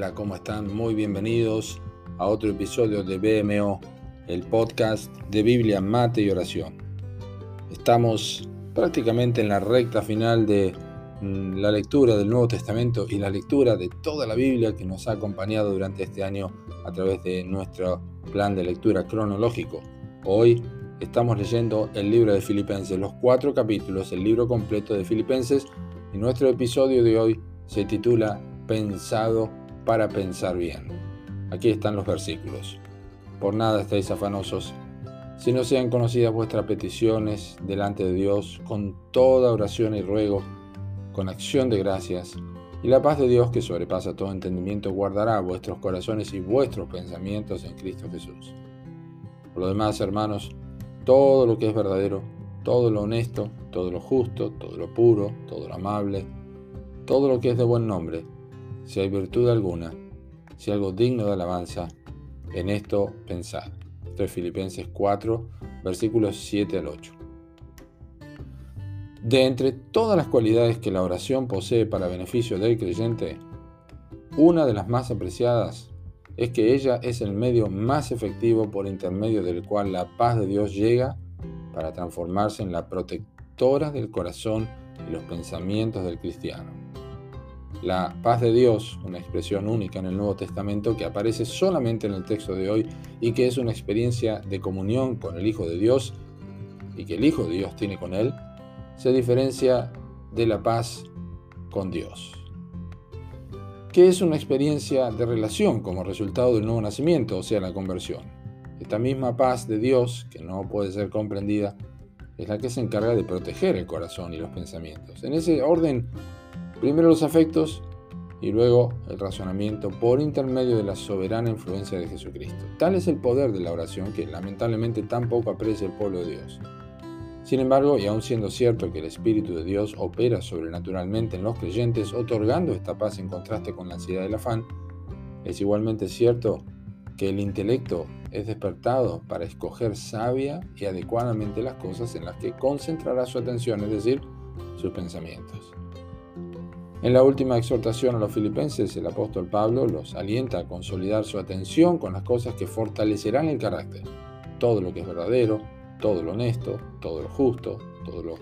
Hola, ¿cómo están? Muy bienvenidos a otro episodio de BMO, el podcast de Biblia, Mate y Oración. Estamos prácticamente en la recta final de mm, la lectura del Nuevo Testamento y la lectura de toda la Biblia que nos ha acompañado durante este año a través de nuestro plan de lectura cronológico. Hoy estamos leyendo el libro de Filipenses, los cuatro capítulos, el libro completo de Filipenses, y nuestro episodio de hoy se titula Pensado para pensar bien. Aquí están los versículos. Por nada estáis afanosos, si no sean conocidas vuestras peticiones delante de Dios con toda oración y ruego, con acción de gracias, y la paz de Dios que sobrepasa todo entendimiento guardará vuestros corazones y vuestros pensamientos en Cristo Jesús. Por lo demás, hermanos, todo lo que es verdadero, todo lo honesto, todo lo justo, todo lo puro, todo lo amable, todo lo que es de buen nombre, si hay virtud alguna, si algo digno de alabanza, en esto pensad. Esto es Filipenses 4, versículos 7 al 8. De entre todas las cualidades que la oración posee para beneficio del creyente, una de las más apreciadas es que ella es el medio más efectivo por intermedio del cual la paz de Dios llega para transformarse en la protectora del corazón y los pensamientos del cristiano. La paz de Dios, una expresión única en el Nuevo Testamento que aparece solamente en el texto de hoy y que es una experiencia de comunión con el Hijo de Dios y que el Hijo de Dios tiene con él, se diferencia de la paz con Dios, que es una experiencia de relación como resultado del nuevo nacimiento, o sea, la conversión. Esta misma paz de Dios, que no puede ser comprendida, es la que se encarga de proteger el corazón y los pensamientos. En ese orden Primero los afectos y luego el razonamiento por intermedio de la soberana influencia de Jesucristo. Tal es el poder de la oración que lamentablemente tampoco aprecia el pueblo de Dios. Sin embargo, y aun siendo cierto que el Espíritu de Dios opera sobrenaturalmente en los creyentes, otorgando esta paz en contraste con la ansiedad del afán, es igualmente cierto que el intelecto es despertado para escoger sabia y adecuadamente las cosas en las que concentrará su atención, es decir, sus pensamientos. En la última exhortación a los filipenses, el apóstol Pablo los alienta a consolidar su atención con las cosas que fortalecerán el carácter. Todo lo que es verdadero, todo lo honesto, todo lo justo, todo lo,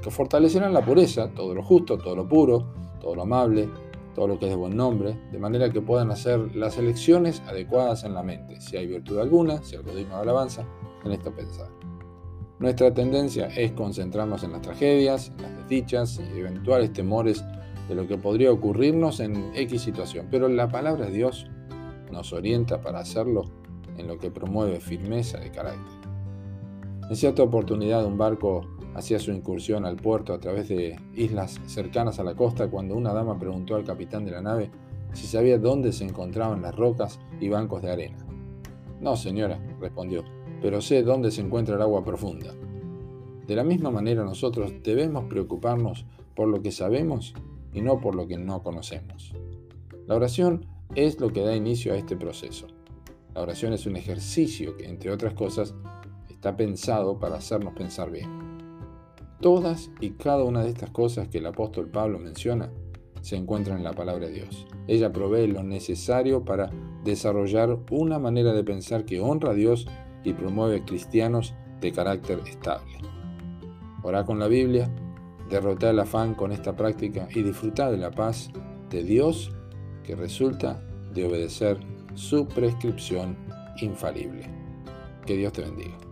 que fortalecerán la pureza, todo lo justo, todo lo puro, todo lo amable, todo lo que es de buen nombre, de manera que puedan hacer las elecciones adecuadas en la mente. Si hay virtud alguna, si algo digno de alabanza, en esto pensar. Nuestra tendencia es concentrarnos en las tragedias, en las desdichas y eventuales temores de lo que podría ocurrirnos en X situación, pero la palabra de Dios nos orienta para hacerlo en lo que promueve firmeza de carácter. En cierta oportunidad un barco hacía su incursión al puerto a través de islas cercanas a la costa cuando una dama preguntó al capitán de la nave si sabía dónde se encontraban las rocas y bancos de arena. No, señora, respondió, pero sé dónde se encuentra el agua profunda. De la misma manera nosotros debemos preocuparnos por lo que sabemos y no por lo que no conocemos. La oración es lo que da inicio a este proceso. La oración es un ejercicio que, entre otras cosas, está pensado para hacernos pensar bien. Todas y cada una de estas cosas que el apóstol Pablo menciona se encuentran en la palabra de Dios. Ella provee lo necesario para desarrollar una manera de pensar que honra a Dios y promueve cristianos de carácter estable. Orá con la Biblia, derrotá el afán con esta práctica y disfrutá de la paz de Dios que resulta de obedecer su prescripción infalible. Que Dios te bendiga.